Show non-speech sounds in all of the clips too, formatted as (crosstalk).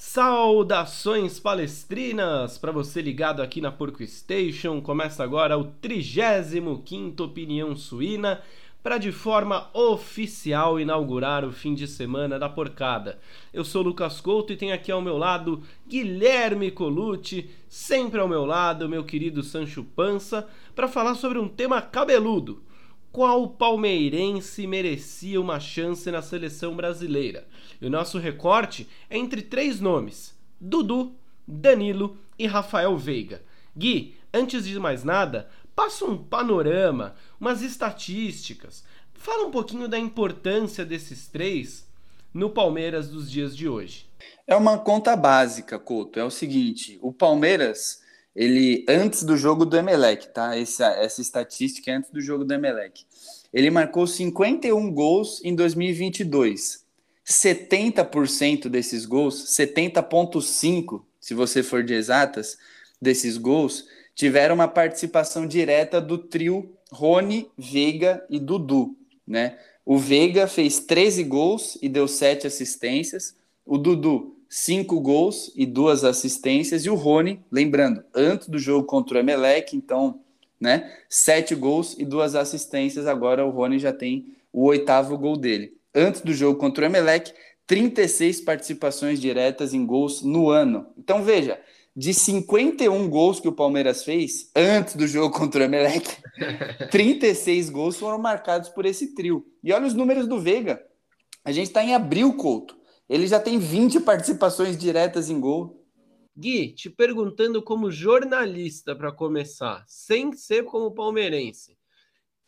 Saudações palestrinas para você ligado aqui na Porco Station. Começa agora o 35 Opinião Suína para de forma oficial inaugurar o fim de semana da porcada. Eu sou Lucas Couto e tenho aqui ao meu lado Guilherme Colucci, sempre ao meu lado, meu querido Sancho Pança, para falar sobre um tema cabeludo. Qual palmeirense merecia uma chance na seleção brasileira? E o nosso recorte é entre três nomes: Dudu, Danilo e Rafael Veiga. Gui, antes de mais nada, passa um panorama, umas estatísticas. Fala um pouquinho da importância desses três no Palmeiras dos dias de hoje. É uma conta básica, Couto. É o seguinte: o Palmeiras, ele antes do jogo do Emelec, tá? Essa, essa estatística é antes do jogo do Emelec. Ele marcou 51 gols em 2022. 70% desses gols, 70,5% se você for de exatas, desses gols, tiveram uma participação direta do trio Rony, Veiga e Dudu, né? O Veiga fez 13 gols e deu 7 assistências, o Dudu 5 gols e 2 assistências e o Rony, lembrando, antes do jogo contra o Emelec, então, né, 7 gols e 2 assistências, agora o Rony já tem o oitavo gol dele antes do jogo contra o Emelec, 36 participações diretas em gols no ano. Então veja, de 51 gols que o Palmeiras fez antes do jogo contra o Emelec, (laughs) 36 gols foram marcados por esse trio. E olha os números do Veiga. A gente está em abril, Couto. Ele já tem 20 participações diretas em gol. Gui, te perguntando como jornalista para começar, sem ser como palmeirense.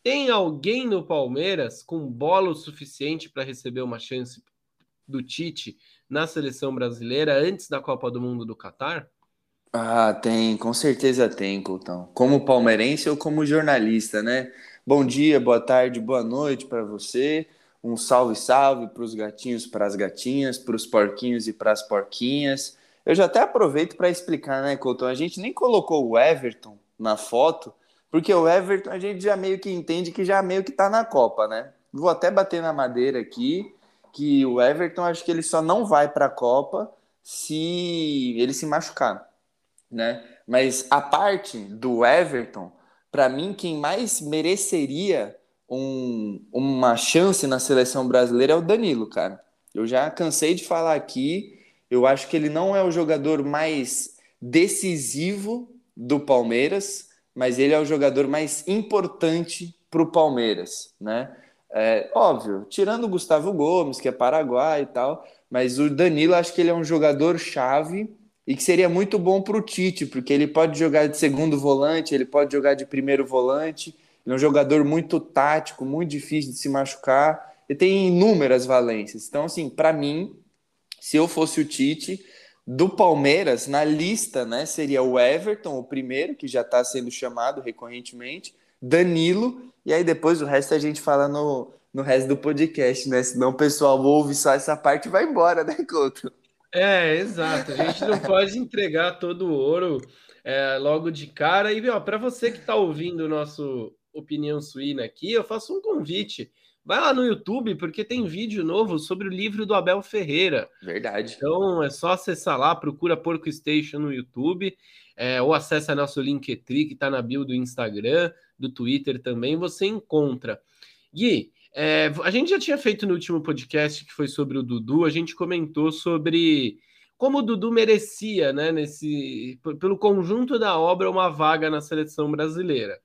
Tem alguém no Palmeiras com bola o suficiente para receber uma chance do Tite na seleção brasileira antes da Copa do Mundo do Catar? Ah, tem, com certeza tem, Coutão. Como palmeirense ou como jornalista, né? Bom dia, boa tarde, boa noite para você. Um salve, salve para os gatinhos, para as gatinhas, para os porquinhos e para as porquinhas. Eu já até aproveito para explicar, né, Coutão? A gente nem colocou o Everton na foto, porque o Everton a gente já meio que entende que já meio que tá na Copa, né? Vou até bater na madeira aqui, que o Everton acho que ele só não vai para a Copa se ele se machucar, né? Mas a parte do Everton, para mim quem mais mereceria um, uma chance na seleção brasileira é o Danilo, cara. Eu já cansei de falar aqui, eu acho que ele não é o jogador mais decisivo do Palmeiras, mas ele é o jogador mais importante para o Palmeiras, né? É, óbvio, tirando o Gustavo Gomes, que é paraguai e tal, mas o Danilo acho que ele é um jogador chave e que seria muito bom para o Tite, porque ele pode jogar de segundo volante, ele pode jogar de primeiro volante, ele é um jogador muito tático, muito difícil de se machucar, e tem inúmeras valências. Então, assim, para mim, se eu fosse o Tite, do Palmeiras, na lista, né, seria o Everton, o primeiro, que já está sendo chamado recorrentemente, Danilo, e aí depois o resto a gente fala no, no resto do podcast, né? Senão o pessoal ouve só essa parte e vai embora, né, Couto? É, exato. A gente não pode entregar todo o ouro é, logo de cara. E, para você que está ouvindo o nosso Opinião Suína aqui, eu faço um convite Vai lá no YouTube, porque tem vídeo novo sobre o livro do Abel Ferreira. Verdade. Então é só acessar lá, procura Porco Station no YouTube, é, ou acessa nosso Linktree, que está na bio do Instagram, do Twitter também, você encontra. Gui, é, a gente já tinha feito no último podcast, que foi sobre o Dudu, a gente comentou sobre como o Dudu merecia, né, nesse, pelo conjunto da obra, uma vaga na seleção brasileira.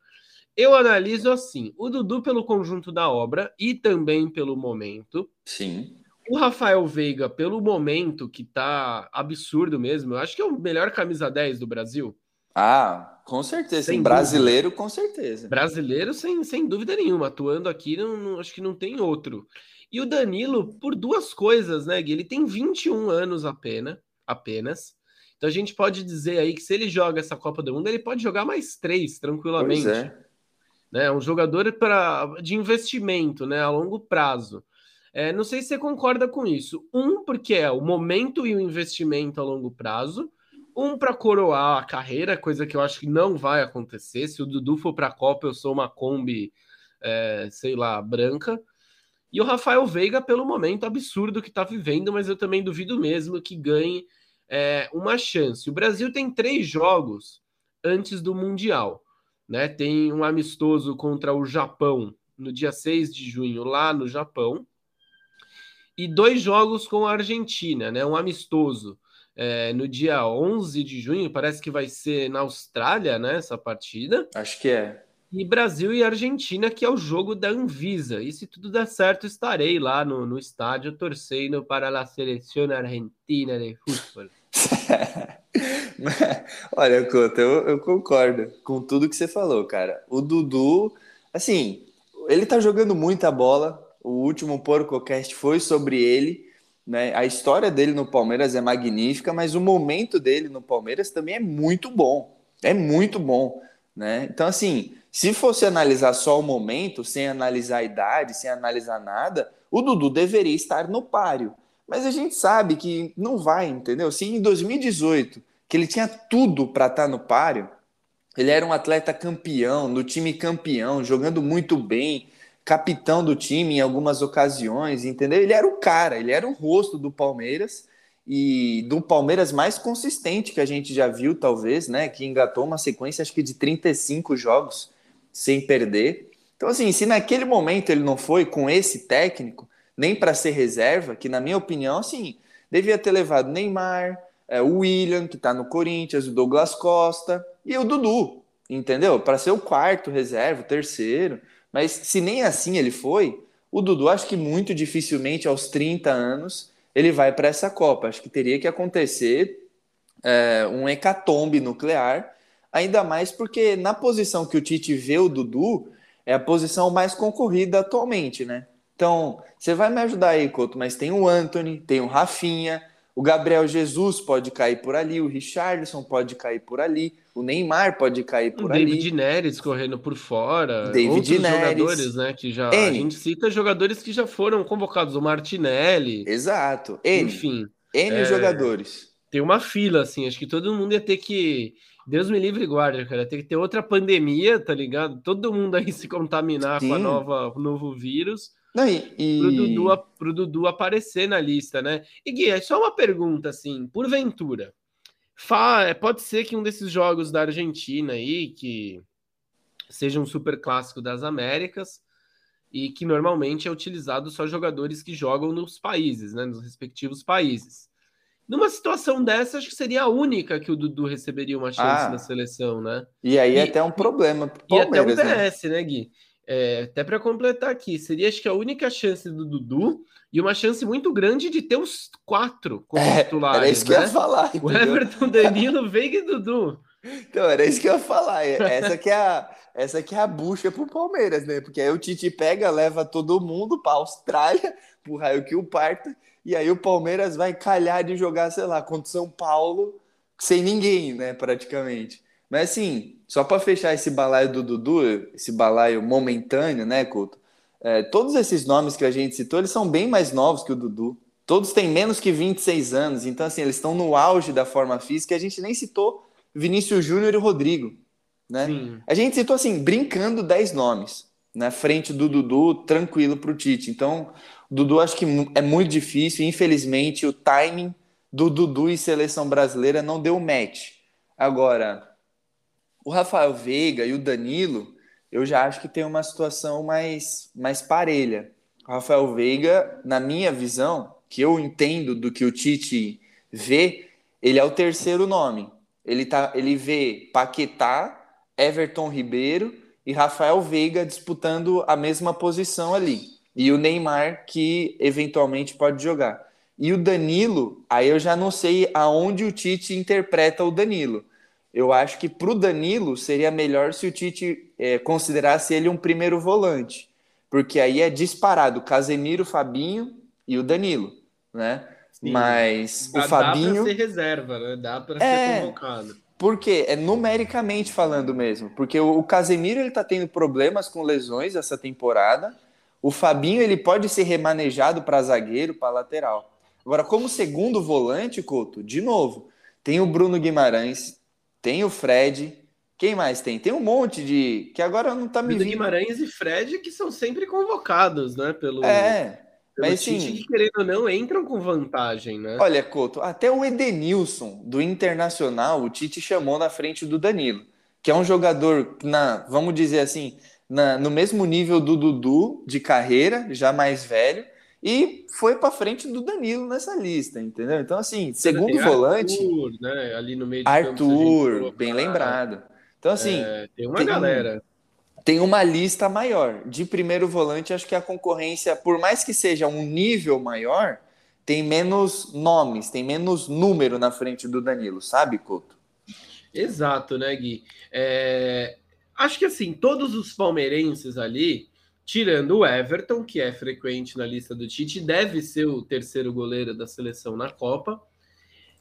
Eu analiso assim: o Dudu pelo conjunto da obra e também pelo momento. Sim. O Rafael Veiga, pelo momento, que tá absurdo mesmo, eu acho que é o melhor camisa 10 do Brasil. Ah, com certeza. Sem brasileiro, dúvida. com certeza. Brasileiro, sem, sem dúvida nenhuma. Atuando aqui, não, não, acho que não tem outro. E o Danilo, por duas coisas, né, Gui? Ele tem 21 anos apenas, apenas. Então a gente pode dizer aí que se ele joga essa Copa do Mundo, ele pode jogar mais três, tranquilamente. Pois é né? Um jogador pra, de investimento, né? A longo prazo. É, não sei se você concorda com isso. Um, porque é o momento e o investimento a longo prazo. Um, para coroar a carreira, coisa que eu acho que não vai acontecer. Se o Dudu for para a Copa, eu sou uma Kombi, é, sei lá, branca. E o Rafael Veiga, pelo momento absurdo que está vivendo, mas eu também duvido mesmo que ganhe é, uma chance. O Brasil tem três jogos antes do Mundial. Né? Tem um amistoso contra o Japão no dia 6 de junho, lá no Japão, e dois jogos com a Argentina, né? um amistoso é, no dia 11 de junho, parece que vai ser na Austrália, né? Essa partida. Acho que é. E Brasil e Argentina, que é o jogo da Anvisa. E se tudo der certo, estarei lá no, no estádio torcendo para a seleção argentina de futebol. (laughs) (laughs) Olha, Couto, eu, eu, concordo com tudo que você falou, cara. O Dudu, assim, ele tá jogando muita bola. O último PorcoCast foi sobre ele. Né? A história dele no Palmeiras é magnífica, mas o momento dele no Palmeiras também é muito bom. É muito bom. Né? Então, assim, se fosse analisar só o momento, sem analisar a idade, sem analisar nada, o Dudu deveria estar no páreo. Mas a gente sabe que não vai, entendeu? Se em 2018, que ele tinha tudo para estar tá no páreo, ele era um atleta campeão, no time campeão, jogando muito bem, capitão do time em algumas ocasiões, entendeu? Ele era o cara, ele era o rosto do Palmeiras e do Palmeiras mais consistente que a gente já viu, talvez, né? Que engatou uma sequência, acho que de 35 jogos sem perder. Então, assim, se naquele momento ele não foi com esse técnico, nem para ser reserva, que na minha opinião, assim, devia ter levado Neymar, é, o William, que está no Corinthians, o Douglas Costa e o Dudu, entendeu? Para ser o quarto reserva, o terceiro. Mas se nem assim ele foi, o Dudu acho que muito dificilmente aos 30 anos ele vai para essa Copa. Acho que teria que acontecer é, um hecatombe nuclear, ainda mais porque na posição que o Tite vê o Dudu é a posição mais concorrida atualmente, né? Então, você vai me ajudar aí, Couto, mas tem o Anthony, tem o Rafinha, o Gabriel Jesus pode cair por ali, o Richardson pode cair por ali, o Neymar pode cair por o ali. David Neres correndo por fora. David outros Neres. jogadores, né? Que já. N. A gente cita jogadores que já foram convocados, o Martinelli. Exato. N. Enfim. N é... jogadores. Tem uma fila, assim, acho que todo mundo ia ter que. Deus me livre e guarde, cara. Tem que ter outra pandemia, tá ligado? Todo mundo aí (laughs) se contaminar Sim. com a nova, o novo vírus não, e, e... Pro, Dudu, pro Dudu aparecer na lista, né? E Gui, é só uma pergunta, assim, porventura. Fa, é, pode ser que um desses jogos da Argentina aí, que seja um super clássico das Américas, e que normalmente é utilizado só jogadores que jogam nos países, né? Nos respectivos países. Numa situação dessa, acho que seria a única que o Dudu receberia uma chance ah, na seleção, né? E aí e, até um problema pro Palmeiras, E até um PS, né, né Gui? É, até para completar aqui, seria acho que a única chance do Dudu e uma chance muito grande de ter os quatro como é, titulares. Era isso que né? eu ia falar. Entendeu? O Everton, Danilo, Veiga e Dudu. Então, era isso que eu ia falar. Essa que é a, essa que é a bucha pro Palmeiras, né? Porque aí o Tite pega, leva todo mundo para Austrália, pro raio que o parta, e aí o Palmeiras vai calhar de jogar, sei lá, contra o São Paulo, sem ninguém, né, praticamente. Mas assim, só para fechar esse balaio do Dudu, esse balaio momentâneo, né, Couto? É, todos esses nomes que a gente citou, eles são bem mais novos que o Dudu. Todos têm menos que 26 anos, então assim, eles estão no auge da forma física. A gente nem citou Vinícius Júnior e Rodrigo, né? Sim. A gente citou assim, brincando 10 nomes na frente do Dudu, tranquilo para o Tite. Então, o Dudu acho que é muito difícil. Infelizmente, o timing do Dudu e seleção brasileira não deu match. Agora, o Rafael Veiga e o Danilo, eu já acho que tem uma situação mais, mais parelha. O Rafael Veiga, na minha visão, que eu entendo do que o Tite vê, ele é o terceiro nome. Ele, tá, ele vê Paquetá, Everton Ribeiro e Rafael Veiga disputando a mesma posição ali. E o Neymar, que eventualmente pode jogar. E o Danilo, aí eu já não sei aonde o Tite interpreta o Danilo eu acho que para o Danilo seria melhor se o Tite é, considerasse ele um primeiro volante, porque aí é disparado Casemiro, Fabinho e o Danilo, né? Sim. Mas dá, o Fabinho. Dá para ser reserva, né? Dá para é... ser convocado. Porque é numericamente falando mesmo, porque o, Casemiro ele tá tendo problemas com lesões essa temporada. O Fabinho ele pode ser remanejado para zagueiro, para lateral. Agora, como segundo volante, Couto, de novo, tem o Bruno Guimarães, tem o Fred. Quem mais tem? Tem um monte de. Que agora não tá me vindo. Guimarães e Fred que são sempre convocados, né? Pelo... É. Mas sim, que, querendo ou não, entram com vantagem, né? Olha, Couto, até o Edenilson do Internacional, o Tite chamou na frente do Danilo, que é um jogador, na, vamos dizer assim, na, no mesmo nível do Dudu de carreira, já mais velho, e foi para frente do Danilo nessa lista, entendeu? Então, assim, segundo volante. Arthur, né? Ali no meio de Arthur, bem lembrado. Então, assim. É, tem uma tem, galera. Tem uma lista maior. De primeiro volante, acho que a concorrência, por mais que seja um nível maior, tem menos nomes, tem menos número na frente do Danilo, sabe, Couto? Exato, né, Gui? É... Acho que assim, todos os palmeirenses ali tirando o Everton, que é frequente na lista do Tite, deve ser o terceiro goleiro da seleção na Copa.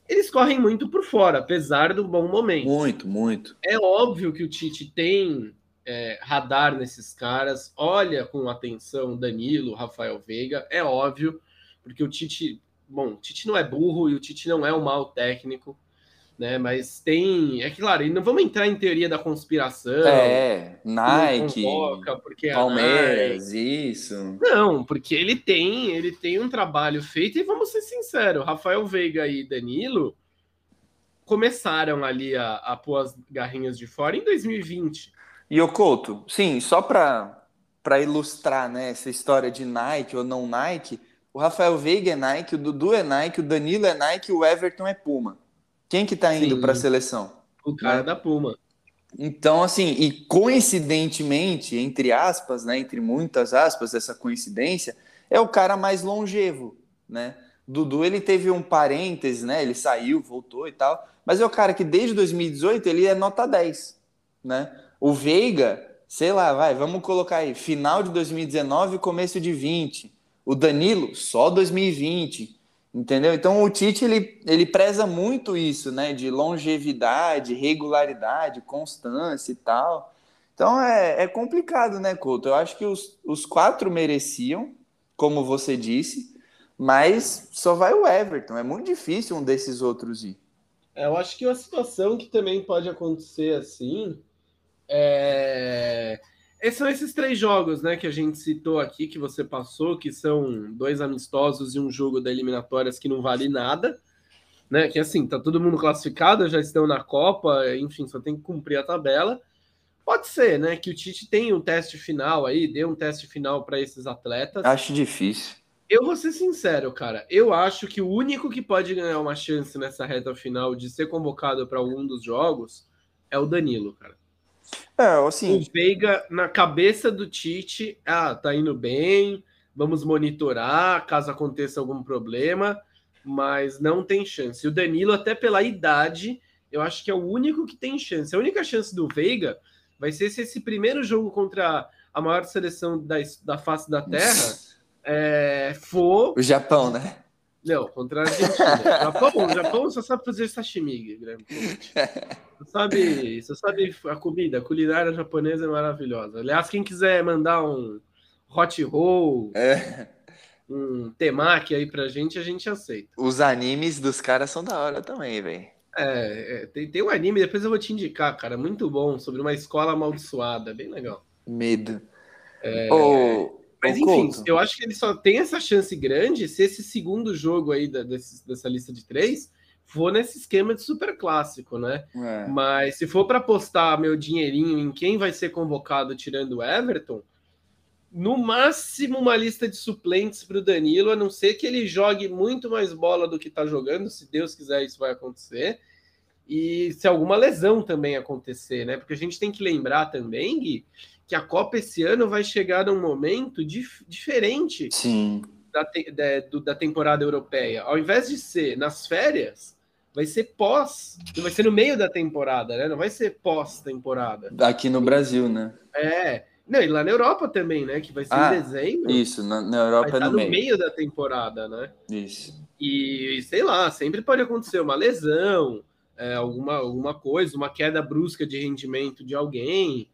Eles correm muito por fora, apesar do bom momento. Muito, muito. É óbvio que o Tite tem é, radar nesses caras, olha com atenção Danilo, Rafael Veiga, é óbvio, porque o Tite, bom, o Tite não é burro e o Tite não é um mau técnico né? Mas tem, é claro, e não vamos entrar em teoria da conspiração. É, Nike, convoca, porque Palmeiras, Nike... isso. Não, porque ele tem, ele tem um trabalho feito e vamos ser sinceros, Rafael Veiga e Danilo começaram ali a, a pôr as garrinhas de fora em 2020. E o Couto, sim, só para para ilustrar, né, essa história de Nike ou não Nike, o Rafael Veiga é Nike, o Dudu é Nike, o Danilo é Nike, o Everton é Puma. Quem que tá indo para a seleção? O cara da Puma. Então, assim, e coincidentemente, entre aspas, né, entre muitas aspas, essa coincidência, é o cara mais longevo, né? Dudu, ele teve um parêntese, né? Ele saiu, voltou e tal, mas é o cara que desde 2018 ele é nota 10, né? O Veiga, sei lá, vai, vamos colocar aí, final de 2019 começo de 20. O Danilo, só 2020. Entendeu? Então o Tite ele, ele preza muito isso, né? De longevidade, regularidade, constância e tal. Então é, é complicado, né, Couto? Eu acho que os, os quatro mereciam, como você disse, mas só vai o Everton. É muito difícil um desses outros ir. É, eu acho que uma situação que também pode acontecer assim é esses são esses três jogos, né, que a gente citou aqui, que você passou, que são dois amistosos e um jogo da eliminatórias que não vale nada, né? Que assim, tá todo mundo classificado, já estão na Copa, enfim, só tem que cumprir a tabela. Pode ser, né, que o Tite tenha um teste final aí, dê um teste final para esses atletas. Acho difícil. Eu vou ser sincero, cara. Eu acho que o único que pode ganhar uma chance nessa reta final de ser convocado para algum dos jogos é o Danilo, cara. É, assim. O Veiga, na cabeça do Tite, ah, tá indo bem, vamos monitorar caso aconteça algum problema, mas não tem chance. E o Danilo, até pela idade, eu acho que é o único que tem chance. A única chance do Veiga vai ser se esse primeiro jogo contra a maior seleção da, da face da Terra é, for. O Japão, né? Não, contra a Argentina. Japão, Japão só sabe fazer sashimi, Guilherme. Você sabe, sabe a comida, a culinária japonesa é maravilhosa. Aliás, quem quiser mandar um hot roll, é. um temaki aí pra gente, a gente aceita. Os animes dos caras são da hora também, velho. É, é, tem, tem um anime, depois eu vou te indicar, cara, muito bom, sobre uma escola amaldiçoada, bem legal. Medo. É, oh, mas enfim, eu acho que ele só tem essa chance grande se esse segundo jogo aí da, desse, dessa lista de três for nesse esquema de super clássico, né? É. Mas se for para apostar meu dinheirinho em quem vai ser convocado tirando o Everton, no máximo uma lista de suplentes para o Danilo, a não ser que ele jogue muito mais bola do que está jogando, se Deus quiser isso vai acontecer. E se alguma lesão também acontecer, né? Porque a gente tem que lembrar também, Gui, que a Copa esse ano vai chegar num momento dif diferente Sim. Da, te da, da temporada europeia. Ao invés de ser nas férias, vai ser pós, vai ser no meio da temporada, né? Não vai ser pós-temporada. Aqui no Brasil, né? É. Não, e lá na Europa também, né? Que vai ser ah, em dezembro. Isso, na, na Europa é no, no meio. meio da temporada, né? Isso. E, sei lá, sempre pode acontecer uma lesão, é, alguma, alguma coisa, uma queda brusca de rendimento de alguém.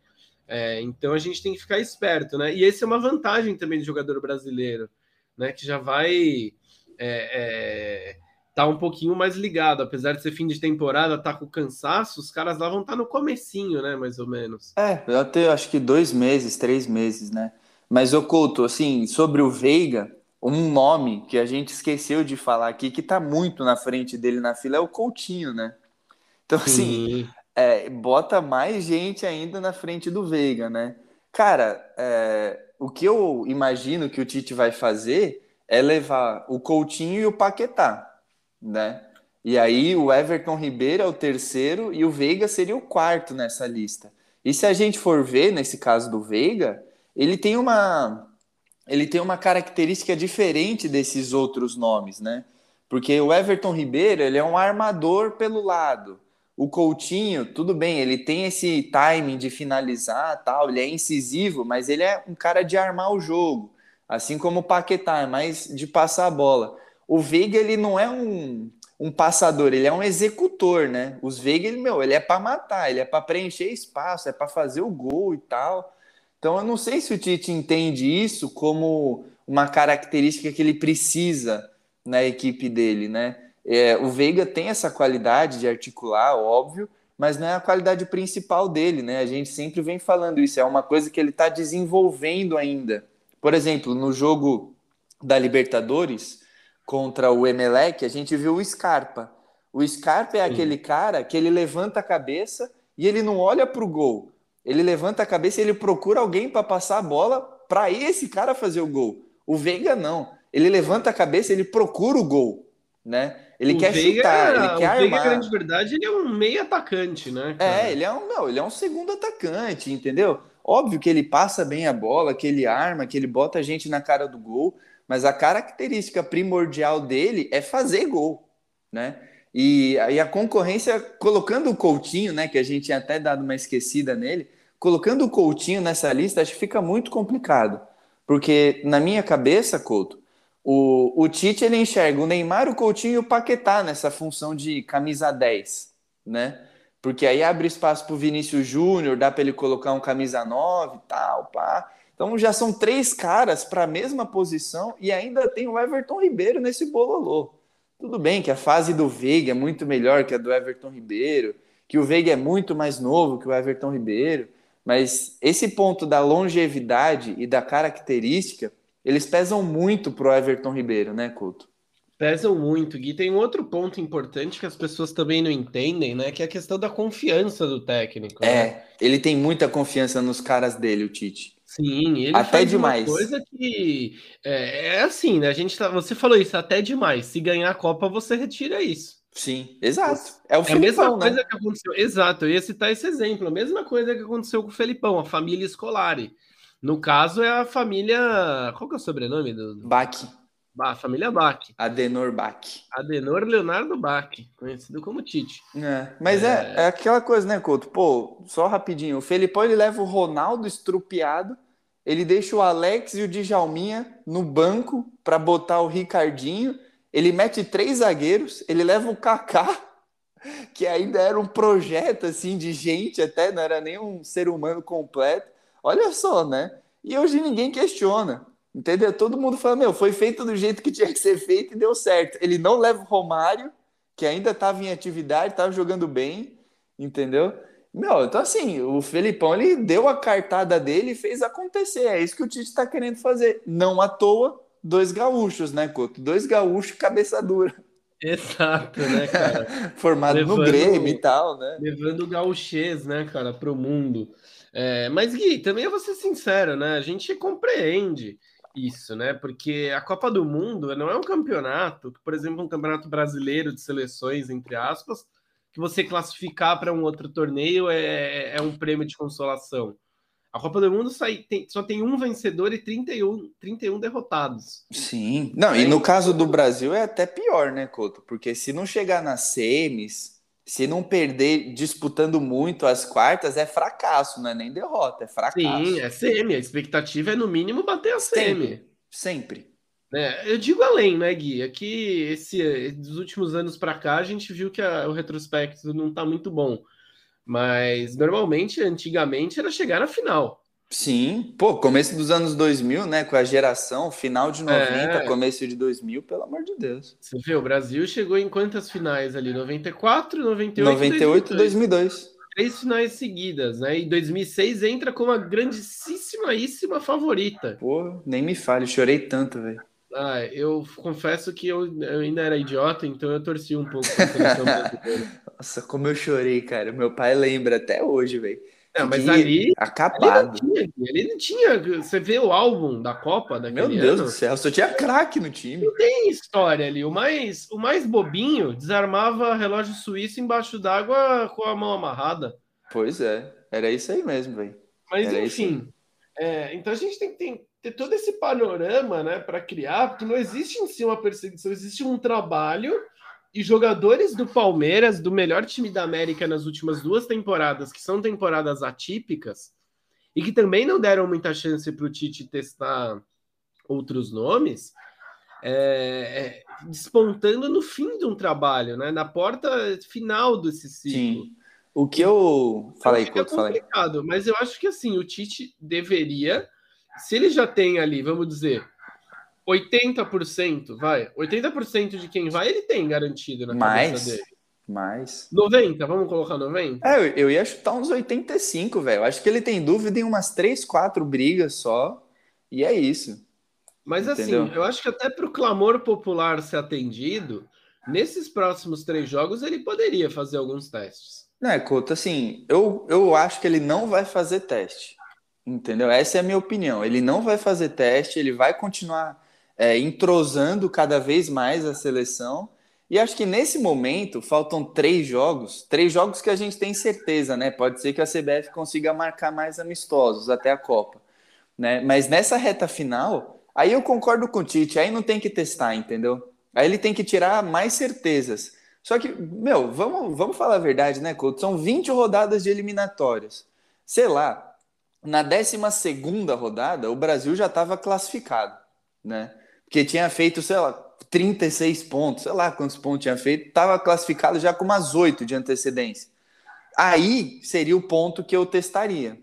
É, então a gente tem que ficar esperto, né? E esse é uma vantagem também do jogador brasileiro, né? Que já vai. É, é tá um pouquinho mais ligado, apesar de ser fim de temporada, tá com cansaço, os caras lá vão estar tá no comecinho, né, mais ou menos. É, até acho que dois meses, três meses, né? Mas, Couto, assim, sobre o Veiga, um nome que a gente esqueceu de falar aqui, que tá muito na frente dele na fila, é o Coutinho, né? Então, assim, é, bota mais gente ainda na frente do Veiga, né? Cara, é, o que eu imagino que o Tite vai fazer é levar o Coutinho e o Paquetá, né? E aí o Everton Ribeiro é o terceiro e o Veiga seria o quarto nessa lista. E se a gente for ver, nesse caso do Veiga, ele tem uma ele tem uma característica diferente desses outros nomes, né? Porque o Everton Ribeiro, ele é um armador pelo lado. O Coutinho, tudo bem, ele tem esse timing de finalizar, tal, ele é incisivo, mas ele é um cara de armar o jogo, assim como o Paquetá, é mais de passar a bola. O Veiga, ele não é um, um passador, ele é um executor, né? Os Veiga, ele, meu, ele é para matar, ele é para preencher espaço, é para fazer o gol e tal. Então eu não sei se o Tite entende isso como uma característica que ele precisa na equipe dele, né? É, o Veiga tem essa qualidade de articular, óbvio, mas não é a qualidade principal dele, né? A gente sempre vem falando isso, é uma coisa que ele está desenvolvendo ainda. Por exemplo, no jogo da Libertadores contra o Emelec, a gente viu o Scarpa. O Scarpa é Sim. aquele cara que ele levanta a cabeça e ele não olha para o gol. Ele levanta a cabeça e ele procura alguém para passar a bola para esse cara fazer o gol. O Veiga não. Ele levanta a cabeça, ele procura o gol, né? Ele o quer Veiga, chutar, ele quer o armar. Veiga, de verdade, ele é um meio atacante, né? Cara? É, ele é um, não, ele é um segundo atacante, entendeu? Óbvio que ele passa bem a bola, que ele arma, que ele bota a gente na cara do gol, mas a característica primordial dele é fazer gol, né? E aí a concorrência, colocando o Coutinho, né, que a gente tinha até dado uma esquecida nele, colocando o Coutinho nessa lista, acho que fica muito complicado. Porque na minha cabeça, Couto, o, o Tite ele enxerga o Neymar, o Coutinho e o Paquetá nessa função de camisa 10, né? Porque aí abre espaço para o Vinícius Júnior, dá para ele colocar um camisa 9 e tal, pá. Então já são três caras para a mesma posição e ainda tem o Everton Ribeiro nesse bololô. Tudo bem que a fase do Veiga é muito melhor que a do Everton Ribeiro, que o Veiga é muito mais novo que o Everton Ribeiro, mas esse ponto da longevidade e da característica eles pesam muito pro Everton Ribeiro, né, Couto? Pesam muito, Gui. Tem um outro ponto importante que as pessoas também não entendem, né? Que é a questão da confiança do técnico. É, né? ele tem muita confiança nos caras dele, o Tite. Sim, ele até faz demais. uma coisa que é, é, assim, né? A gente tá, você falou isso até demais. Se ganhar a Copa, você retira isso. Sim, exato. É, o é a mesma né? coisa que aconteceu. Exato, eu ia citar esse exemplo. A mesma coisa que aconteceu com o Felipão, a família Scolari. No caso, é a família. Qual que é o sobrenome do. Bach. A família Bach. Adenor Bach. Adenor Leonardo Bach, conhecido como Tite. É, mas é... é, é aquela coisa, né, Couto? Pô, só rapidinho. O Felipão ele leva o Ronaldo estrupiado, ele deixa o Alex e o Djalminha no banco para botar o Ricardinho. Ele mete três zagueiros, ele leva o Kaká, que ainda era um projeto assim de gente, até não era nem um ser humano completo. Olha só, né? E hoje ninguém questiona. Entendeu? Todo mundo fala, meu, foi feito do jeito que tinha que ser feito e deu certo. Ele não leva o Romário, que ainda estava em atividade, estava jogando bem, entendeu? Meu, então assim, o Felipão, ele deu a cartada dele e fez acontecer. É isso que o Tite está querendo fazer. Não à toa, dois gaúchos, né, Couto? Dois gaúchos cabeça dura. Exato, né, cara? (laughs) Formado levando, no Grêmio e tal, né? Levando o gauchês, né, cara, pro mundo. É, mas, Gui, também eu vou ser sincero, né? A gente compreende isso, né? Porque a Copa do Mundo não é um campeonato, por exemplo, um campeonato brasileiro de seleções, entre aspas, que você classificar para um outro torneio é, é um prêmio de consolação. A Copa do Mundo sai, tem, só tem um vencedor e 31, 31 derrotados. Sim. Não, e no caso do Brasil é até pior, né, Couto? Porque se não chegar nas semis, se não perder disputando muito as quartas, é fracasso, não é nem derrota, é fracasso. Sim, é semi. A expectativa é no mínimo bater a semi. Sempre. Sempre. É, eu digo além, né, Gui? É esse, dos últimos anos para cá, a gente viu que a, o retrospecto não está muito bom. Mas normalmente, antigamente, era chegar na final. Sim, pô, começo dos anos 2000, né, com a geração, final de 90, é. começo de 2000, pelo amor de Deus. Você vê, o Brasil chegou em quantas finais ali? 94, 98, 98 e 2002. 2002. Três finais seguidas, né? E 2006 entra como a grandíssima favorita. Pô, nem me fale, chorei tanto, velho. Ah, eu confesso que eu, eu, ainda era idiota, então eu torci um pouco pra seleção (laughs) brasileira. Nossa, como eu chorei, cara. Meu pai lembra até hoje, velho. Não, mas ali. Acabado. Ele não, tinha, ele não tinha. Você vê o álbum da Copa daquele Meu Deus ano, do céu, só tinha craque no time. Não tem história ali. O mais, o mais bobinho desarmava relógio suíço embaixo d'água com a mão amarrada. Pois é, era isso aí mesmo, velho. Mas Era enfim. é, então a gente tem que ter, ter todo esse panorama né, para criar, porque não existe em si uma perseguição, existe um trabalho e jogadores do Palmeiras, do melhor time da América nas últimas duas temporadas, que são temporadas atípicas, e que também não deram muita chance para o Tite testar outros nomes, é, é, despontando no fim de um trabalho, né? Na porta final desse ciclo. Sim. O que eu. Aí, Fica Couto, complicado, mas eu acho que assim, o Tite deveria, se ele já tem ali, vamos dizer, 80%, vai, 80% de quem vai, ele tem garantido na Mais. cabeça dele. Mas. 90, vamos colocar 90? É, eu, eu ia chutar uns 85, velho. Acho que ele tem dúvida em umas 3, 4 brigas só. E é isso. Mas Entendeu? assim, eu acho que até para o clamor popular ser atendido, nesses próximos três jogos ele poderia fazer alguns testes. Não, é, Couto, assim, eu, eu acho que ele não vai fazer teste. Entendeu? Essa é a minha opinião. Ele não vai fazer teste, ele vai continuar é, entrosando cada vez mais a seleção. E acho que nesse momento faltam três jogos, três jogos que a gente tem certeza, né? Pode ser que a CBF consiga marcar mais amistosos até a Copa, né? Mas nessa reta final, aí eu concordo com o Tite, aí não tem que testar, entendeu? Aí ele tem que tirar mais certezas. Só que, meu, vamos, vamos falar a verdade, né, Couto? São 20 rodadas de eliminatórias. Sei lá, na 12 rodada, o Brasil já estava classificado, né? Porque tinha feito, sei lá, 36 pontos, sei lá quantos pontos tinha feito, estava classificado já com umas 8 de antecedência. Aí seria o ponto que eu testaria,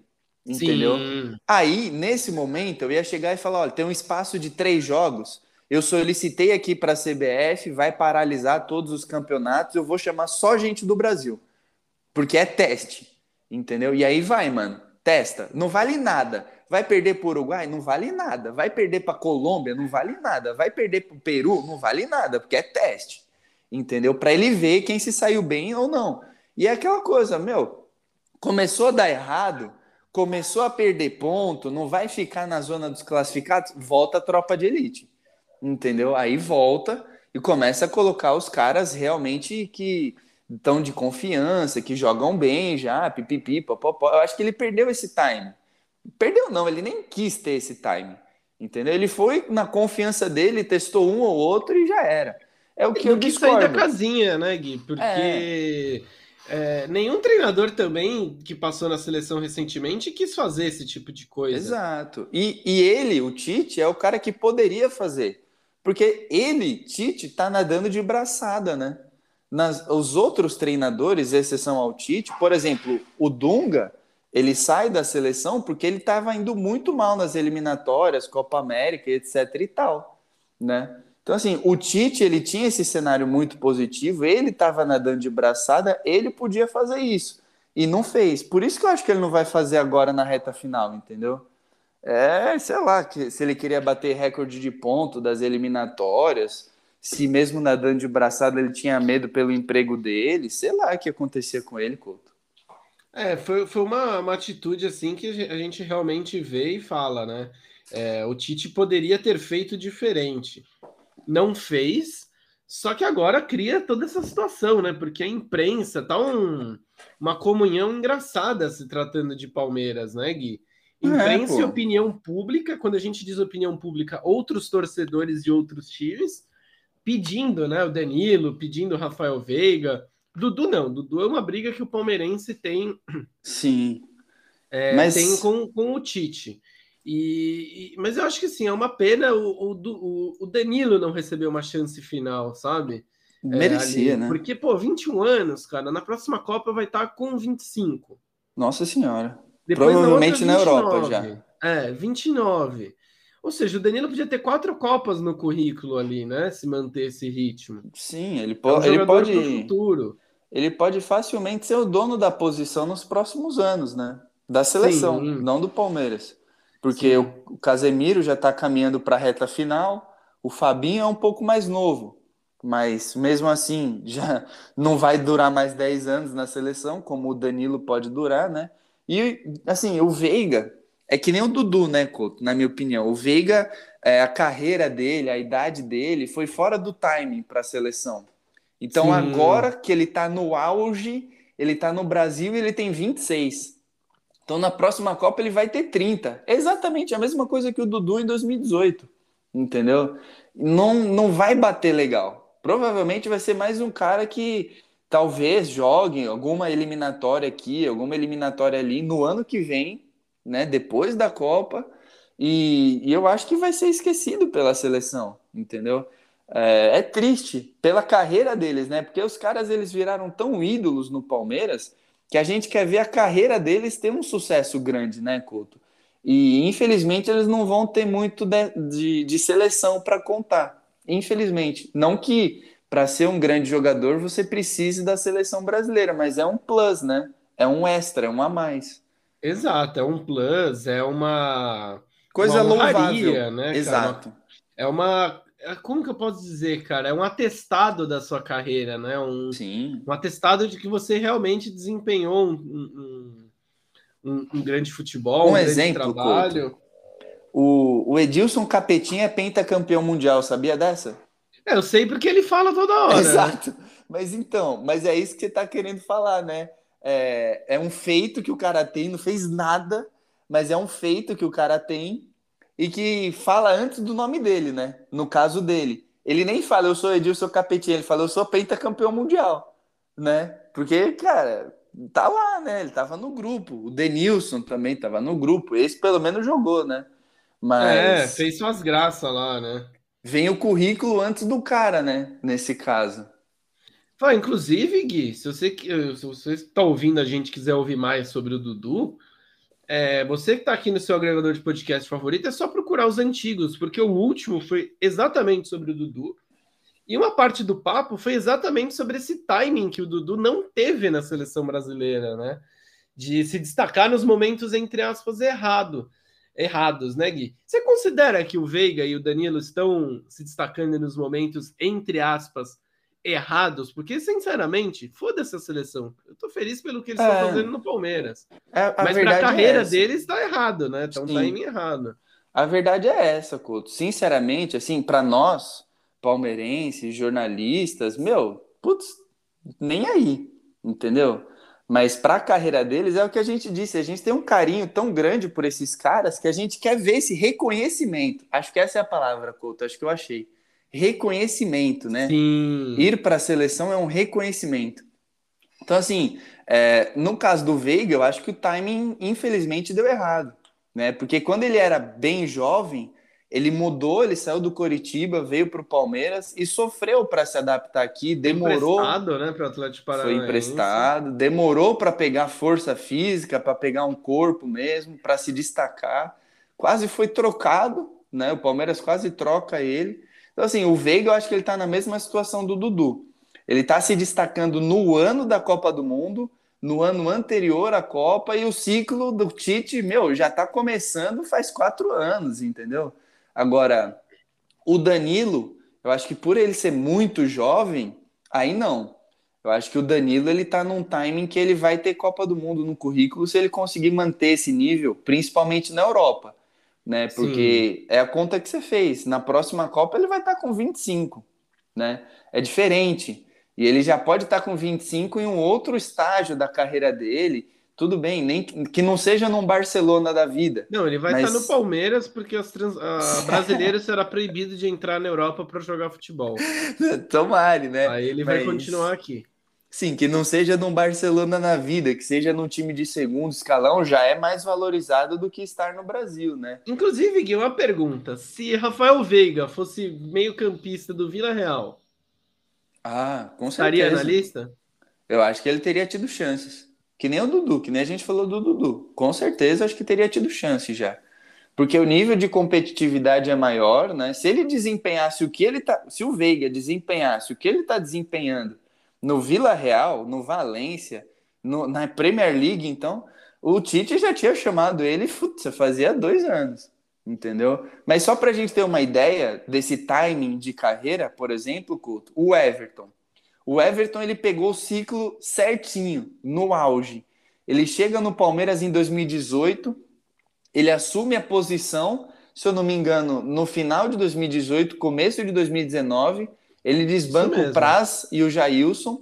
entendeu? Sim. Aí, nesse momento, eu ia chegar e falar: olha, tem um espaço de três jogos. Eu solicitei aqui para a CBF, vai paralisar todos os campeonatos. Eu vou chamar só gente do Brasil, porque é teste, entendeu? E aí vai, mano, testa. Não vale nada. Vai perder para o Uruguai? Não vale nada. Vai perder para Colômbia? Não vale nada. Vai perder para o Peru? Não vale nada, porque é teste, entendeu? Para ele ver quem se saiu bem ou não. E é aquela coisa, meu, começou a dar errado, começou a perder ponto, não vai ficar na zona dos classificados, volta a tropa de elite. Entendeu? Aí volta e começa a colocar os caras realmente que estão de confiança, que jogam bem já, pipipi, popopó. Eu acho que ele perdeu esse time. Perdeu não, ele nem quis ter esse time. Entendeu? Ele foi na confiança dele, testou um ou outro e já era. É o que Ele eu quis sair da discordo. casinha, né, Gui? Porque é, nenhum treinador também que passou na seleção recentemente quis fazer esse tipo de coisa. Exato. E, e ele, o Tite, é o cara que poderia fazer. Porque ele, Tite, tá nadando de braçada, né? Nas, os outros treinadores, exceção ao Tite, por exemplo, o Dunga, ele sai da seleção porque ele estava indo muito mal nas eliminatórias, Copa América, etc e tal, né? Então, assim, o Tite, ele tinha esse cenário muito positivo, ele estava nadando de braçada, ele podia fazer isso. E não fez. Por isso que eu acho que ele não vai fazer agora na reta final, entendeu? É, sei lá, que, se ele queria bater recorde de ponto das eliminatórias, se mesmo nadando de braçada ele tinha medo pelo emprego dele, sei lá o que acontecia com ele, Couto. É, foi, foi uma, uma atitude assim que a gen- a gente realmente vê e fala, né? É, o Tite poderia ter feito diferente. Não fez, só que agora cria toda essa situação, né? Porque a imprensa tá um- uma comunhão engraçada se tratando de Palmeiras, né, Gui? É, Imprensa e pô. opinião pública, quando a gente diz opinião pública, outros torcedores de outros times pedindo, né? O Danilo, pedindo o Rafael Veiga. Dudu não, Dudu é uma briga que o palmeirense tem Sim. é, Mas- tem com, com o Tite. E, e- mas eu acho que sim, é uma pena o, o, o- Danilo não receber uma chance final, sabe? É, Merecia, ali. né? Porque, pô, 21 anos, cara, na próxima Copa vai estar com 25. Nossa Senhora. Depois Provavelmente na, na outra, Europa 29. É, 29. Ou seja, o Danilo podia ter quatro Copas no currículo ali, né? Se manter esse ritmo. Sim, ele, É um po ele pode. futuro. Ele pode facilmente ser o dono da posição nos próximos anos, né? Da seleção, Sim. não do Palmeiras. Porque Sim. o, Casemiro já está caminhando para a reta final, O Fabinho é um pouco mais novo, mas mesmo assim (laughs) já não vai durar mais 10 anos na seleção, como o Danilo pode durar, né? E assim, o Veiga é que nem o Dudu, né, Couto, na minha opinião. O Veiga, é, a carreira dele, a idade dele foi fora do timing para a seleção. Então Sim. agora que ele está no auge, ele está no Brasil e ele tem 26. Então na próxima Copa ele vai ter 30. É exatamente a mesma coisa que o Dudu em 2018. Entendeu? Não, não vai bater legal. Provavelmente vai ser mais um cara que talvez jogue alguma eliminatória aqui, alguma eliminatória ali no ano que vem, né? Depois da Copa. E, e eu acho que vai ser esquecido pela seleção, entendeu? É, é, triste pela carreira deles, né? Porque os caras eles viraram tão ídolos no Palmeiras que a gente quer ver a carreira deles ter um sucesso grande, né, Couto? E infelizmente eles não vão ter muito de, de, de seleção para contar. Infelizmente. Não que para ser um grande jogador você precise da seleção brasileira, mas é um plus, né? É um extra, é um a mais. Exato, é um plus, é uma coisa uma louvável, né? Exato. Cara? É uma como que eu posso dizer, cara? É um atestado da sua carreira, né? Um, Sim. um atestado de que você realmente desempenhou um, um, um, um grande futebol, um, um exemplo, trabalho. O, o Edilson Capetinha é pentacampeão mundial, sabia dessa? É, eu sei porque ele fala toda hora. Exato. Né? Mas então, mas é isso que você está querendo falar, né? É, é um feito que o cara tem, não fez nada, mas é um feito que o cara tem e que fala antes do nome dele, né? No caso dele. Ele nem fala, eu sou Edilson Capetinha, ele fala, eu sou pentacampeão mundial, né? Porque, cara, tá lá, né? Ele tava no grupo. O Denilson também tava no grupo. Esse pelo menos jogou, né? Mas. É, fez suas graças lá, né? Vem o currículo antes do cara, né? Nesse caso. Inclusive, Gui, se você, se você está ouvindo a gente quiser ouvir mais sobre o Dudu, é, você que está aqui no seu agregador de podcast favorito, é só procurar os antigos, porque o último foi exatamente sobre o Dudu. E uma parte do papo foi exatamente sobre esse timing que o Dudu não teve na seleção brasileira, né? De se destacar nos momentos, entre aspas, errado, errados, né, Gui? Você considera que o Veiga e o Danilo estão se destacando nos momentos, entre aspas, errados, porque, sinceramente, foda-se a seleção. Eu tô feliz pelo que eles estão é, fazendo no Palmeiras. É, Mas pra carreira é deles tá errado, né? Tá um timing errado. A verdade é essa, Couto. Sinceramente, assim, para nós, palmeirenses, jornalistas, meu, putz, nem aí, entendeu? Mas para a carreira deles é o que a gente disse, a gente tem um carinho tão grande por esses caras que a gente quer ver esse reconhecimento. Acho que essa é a palavra, Couto, acho que eu achei reconhecimento, né? Sim. Ir para a seleção é um reconhecimento. Então, assim, é, no caso do Veiga, eu acho que o timing, infelizmente, deu errado, né? Porque quando ele era bem jovem, ele mudou, ele saiu do Coritiba, veio para o Palmeiras e sofreu para se adaptar aqui, demorou. Foi emprestado, né, para o Atlético Paranaense. Foi emprestado, demorou para pegar força física, para pegar um corpo mesmo, para se destacar. Quase foi trocado, né? O Palmeiras quase troca ele. Então, assim, o Veiga, eu acho que ele está na mesma situação do Dudu. Ele está se destacando no ano da Copa do Mundo, no ano anterior à Copa, e o ciclo do Tite, meu, já está começando faz quatro anos, entendeu? Agora, o Danilo, eu acho que por ele ser muito jovem, aí não. Eu acho que o Danilo ele tá num timing que ele vai ter Copa do Mundo no currículo se ele conseguir manter esse nível, principalmente na Europa né? Porque Sim. é a conta que você fez. Na próxima Copa ele vai estar tá com 25, né? É diferente. E ele já pode estar tá com 25 em um outro estágio da carreira dele. Tudo bem, nem que não seja num Barcelona da vida. Não, ele vai mas... estar no Palmeiras porque os trans... brasileiros será proibido de entrar na Europa para jogar futebol. (laughs) Tomare, né? Aí ele mas... vai continuar aqui. Sim, que não seja num Barcelona na vida, que seja num time de segundo escalão, já é mais valorizado do que estar no Brasil, né? Inclusive, Gui, uma pergunta. Se Rafael Veiga fosse meio campista do Vila Real, ah, com certeza. Estaria na lista? Eu acho que ele teria tido chances. Que nem o Dudu, que nem a gente falou do Dudu. Com certeza, acho que teria tido chance já. Porque o nível de competitividade é maior, né? Se ele desempenhasse o que ele tá. Se o Veiga desempenhasse o que ele tá desempenhando no Vila Real, no Valência, no, na Premier League, então, o Tite já tinha chamado ele, putz, fazia dois anos, entendeu? Mas só para a gente ter uma ideia desse timing de carreira, por exemplo, Couto, o Everton. O Everton ele pegou o ciclo certinho, no auge. Ele chega no Palmeiras em 2018, ele assume a posição, se eu não me engano, no final de 2018, começo de 2019, ele desbanca o Praz e o Jailson.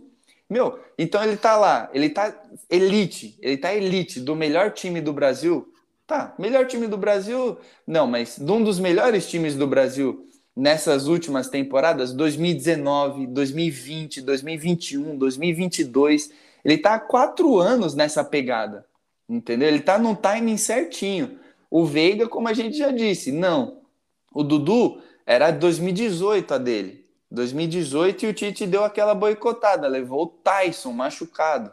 Meu, então ele tá lá, ele tá elite, ele tá elite do melhor time do Brasil, Tá, melhor time do Brasil, não, mas de um dos melhores times do Brasil nessas últimas temporadas, 2019, 2020, 2021, 2022, ele tá há quatro anos nessa pegada, entendeu? Ele tá num timing certinho. O Veiga, como a gente já disse, não. O Dudu era 2018 a dele. 2018 e o Tite deu aquela boicotada, levou o Tyson machucado,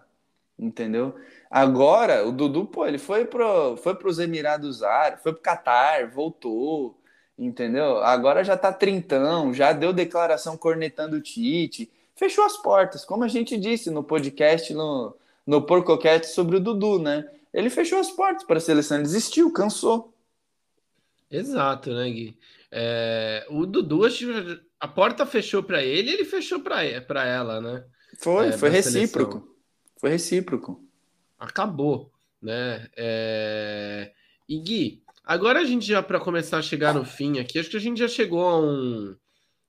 entendeu? Agora, o Dudu, pô, ele foi pro, foi pros Emirados Árabes, foi pro Catar, voltou, entendeu? Agora já tá trintão, já deu declaração cornetando o Tite, fechou as portas, como a gente disse no podcast, no, no Porcoquete sobre o Dudu, né? Ele fechou as portas para a seleção, desistiu, cansou. Exato, né, Gui? É, o Dudu, a porta fechou para ele, ele fechou para ela, né? Foi, é, foi recíproco. Seleção. Foi recíproco acabou, né? É... E Gui, agora a gente já para começar a chegar no fim aqui, acho que a gente já chegou a um,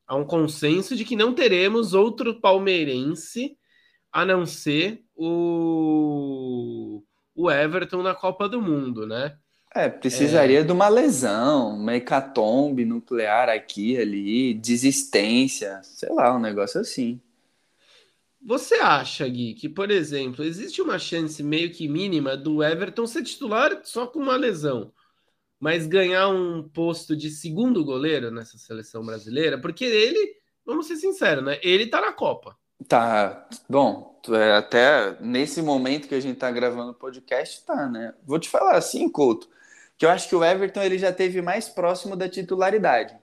a um consenso de que não teremos outro palmeirense a não ser o, o Everton na Copa do Mundo, né? É, precisaria é... de uma lesão, uma hecatombe nuclear aqui, ali, desistência, sei lá, um negócio assim. Você acha, Gui, que, por exemplo, existe uma chance meio que mínima do Everton ser titular só com uma lesão, mas ganhar um posto de segundo goleiro nessa seleção brasileira? Porque ele, vamos ser sinceros, né? Ele tá na Copa. Tá, bom, é, até nesse momento que a gente tá gravando o podcast, tá, né? Vou te falar assim, Couto, que eu acho que o Everton ele já teve mais próximo da titularidade.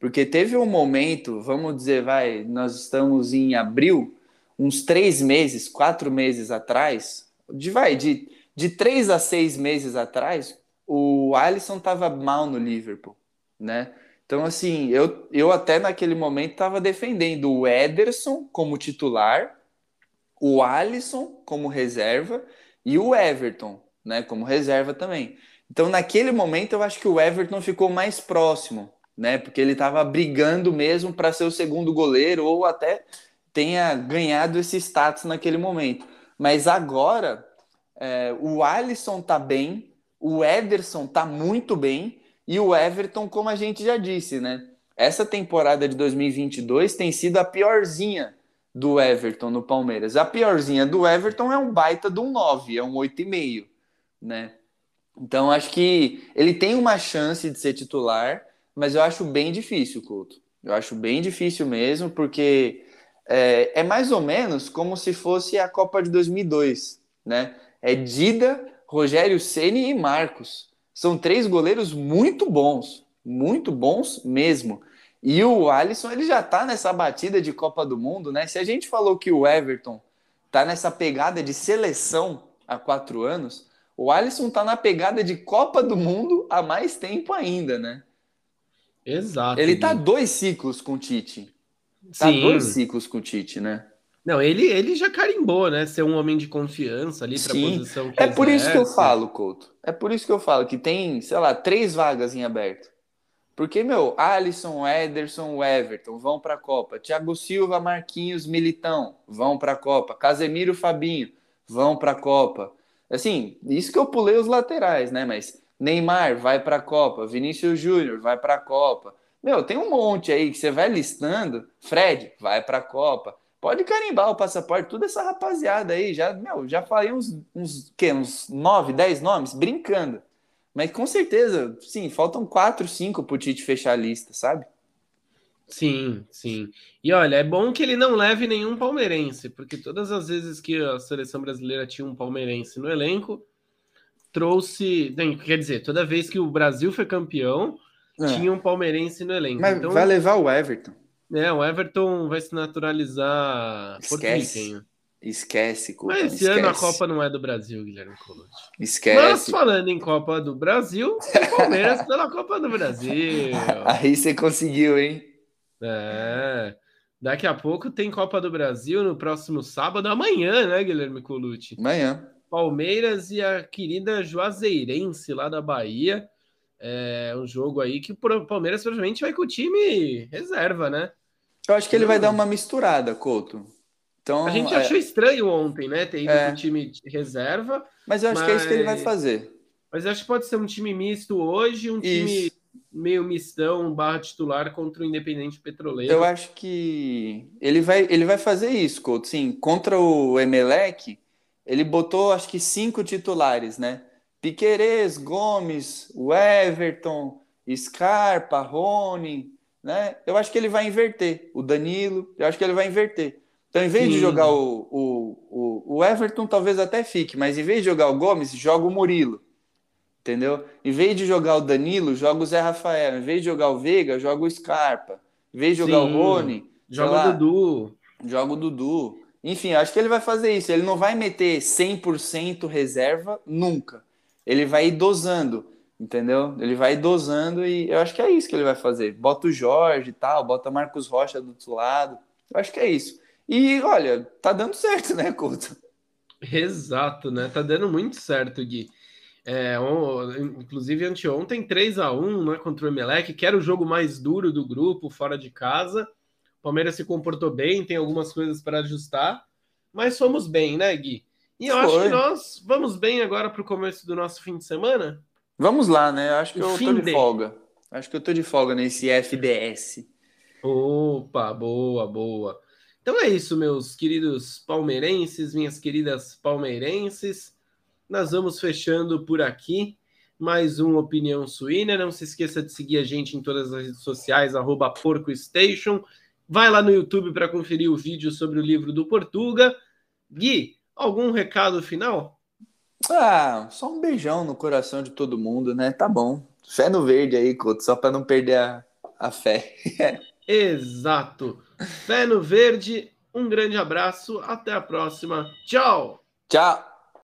Porque teve um momento, vamos dizer, vai, nós estamos em abril, uns três meses, quatro meses atrás, de, vai, de, de três a seis meses atrás, o Alisson estava mal no Liverpool, né? Então, assim, eu, eu até naquele momento estava defendendo o Ederson como titular, o Alisson como reserva e o Everton, né, como reserva também. Então, naquele momento, eu acho que o Everton ficou mais próximo, né, porque ele estava brigando mesmo para ser o segundo goleiro ou até tenha ganhado esse status naquele momento. Mas agora é, o Alisson tá bem, o Ederson tá muito bem e o Everton, como a gente já disse, né? Essa temporada de 2022 tem sido a piorzinha do Everton no Palmeiras. A piorzinha do Everton é um baita de um 9, é um 8,5, né? Então acho que ele tem uma chance de ser titular, mas eu acho bem difícil, Couto. Eu acho bem difícil mesmo, porque é, é mais ou menos como se fosse a Copa de 2002, né? É Dida, Rogério Ceni e Marcos. São três goleiros muito bons, muito bons mesmo. E o Alisson, ele já tá nessa batida de Copa do Mundo, né? Se a gente falou que o Everton tá nessa pegada de seleção há quatro anos, o Alisson tá na pegada de Copa do Mundo há mais tempo ainda, né? Exato. Ele tá dois ciclos com o Tite. Tá Sim. dois ciclos com o Tite, né? Não, ele, ele já carimbou, né? Ser um homem de confiança ali para a posição que É por isso que eu falo, Couto. É por isso que eu falo que tem, sei lá, três vagas em aberto. Porque, meu, Alisson, Ederson, Everton vão para a Copa. Thiago Silva, Marquinhos, Militão vão para a Copa. Casemiro, Fabinho vão para a Copa. Assim, isso que eu pulei os laterais, né? Mas Neymar vai para a Copa. Vinícius Júnior vai para a Copa. Meu, tem um monte aí que você vai listando. Fred, vai para a Copa. Pode carimbar o passaporte, toda essa rapaziada aí. Já, meu, já falei uns, uns, que, uns 9, 10 nomes, brincando. Mas com certeza, sim, faltam 4, 5 pro Tite fechar a lista, sabe? Sim, sim. E olha, é bom que ele não leve nenhum palmeirense, porque todas as vezes que a seleção brasileira tinha um palmeirense no elenco, trouxe. Quer dizer, toda vez que o Brasil foi campeão, é. tinha um palmeirense no elenco. Mas então, vai levar o Everton. É, o Everton vai se naturalizar Esquece. Esquece, Couto. Mas esse esquece. ano a Copa não é do Brasil, Guilherme Colucci. Esquece. Mas falando em Copa do Brasil, o Palmeiras (laughs) pela Copa do Brasil. Aí você conseguiu, hein? É. Daqui a pouco tem Copa do Brasil no próximo sábado, amanhã, né, Guilherme Colucci? Amanhã. Palmeiras e a querida Juazeirense lá da Bahia. É um jogo aí que o Palmeiras provavelmente vai com o time reserva, né? Eu acho que ele vai dar uma misturada, Couto. Então, A gente é, achou estranho ontem, né? Ter ido É. com o time reserva, Mas eu acho que é isso que ele vai mas- fazer. mas acho que pode ser um time misto hoje, um time Isso. Meio mistão, barra titular contra o Independente Petroleiro. Eu acho que ele vai, ele vai fazer isso, Couto. Sim, contra o Emelec, ele botou acho que cinco titulares, né? Piquerez, Gomes, o Everton, Scarpa, Rony, né? Eu acho que ele vai inverter. O Danilo, eu acho que ele vai inverter. Então, em vez de Sim. jogar o, o, o, o Everton, talvez até fique, mas em vez de jogar o Gomes, joga o Murilo. Entendeu? Em vez de jogar o Danilo, joga o Zé Rafael. Em vez de jogar o Veiga, joga o Scarpa. Em vez de jogar Sim. o Rony, Joga lá, o Dudu. joga o Dudu. Enfim, acho que ele vai fazer isso. Ele não vai meter 100% reserva nunca. Ele vai ir dosando, entendeu? Ele vai dosando e eu acho que é isso que ele vai fazer. Bota o Jorge e tal, bota Marcos Rocha do outro lado. Eu acho que é isso. E olha, tá dando certo, né, Couto? Exato, né? Tá dando muito certo, Gui. É, on- inclusive, anteontem, 3 a 1 né, contra o Emelec, que era o jogo mais duro do grupo, fora de casa. O Palmeiras se comportou bem, tem algumas coisas para ajustar, mas fomos bem, né, Gui? E eu acho Foi. que nós vamos bem agora para o começo do nosso fim de semana. Vamos lá, né? Eu acho que O eu tô de de. folga. Acho que eu tô de folga nesse FDS. Opa, boa, boa. Então é isso, meus queridos palmeirenses, minhas queridas palmeirenses. Nós vamos fechando por aqui mais um Opinião Suína. Não se esqueça de seguir a gente em todas as redes sociais, arroba PorcoStation. Vai lá no YouTube para conferir o vídeo sobre o livro do Portuga. Gui, algum recado final? Ah, só um beijão no coração de todo mundo, né? Tá bom. Fé no verde aí, Couto, só pra não perder a, a fé. (laughs) Exato. Fé no verde. Um grande abraço. Até a próxima. Tchau! Tchau!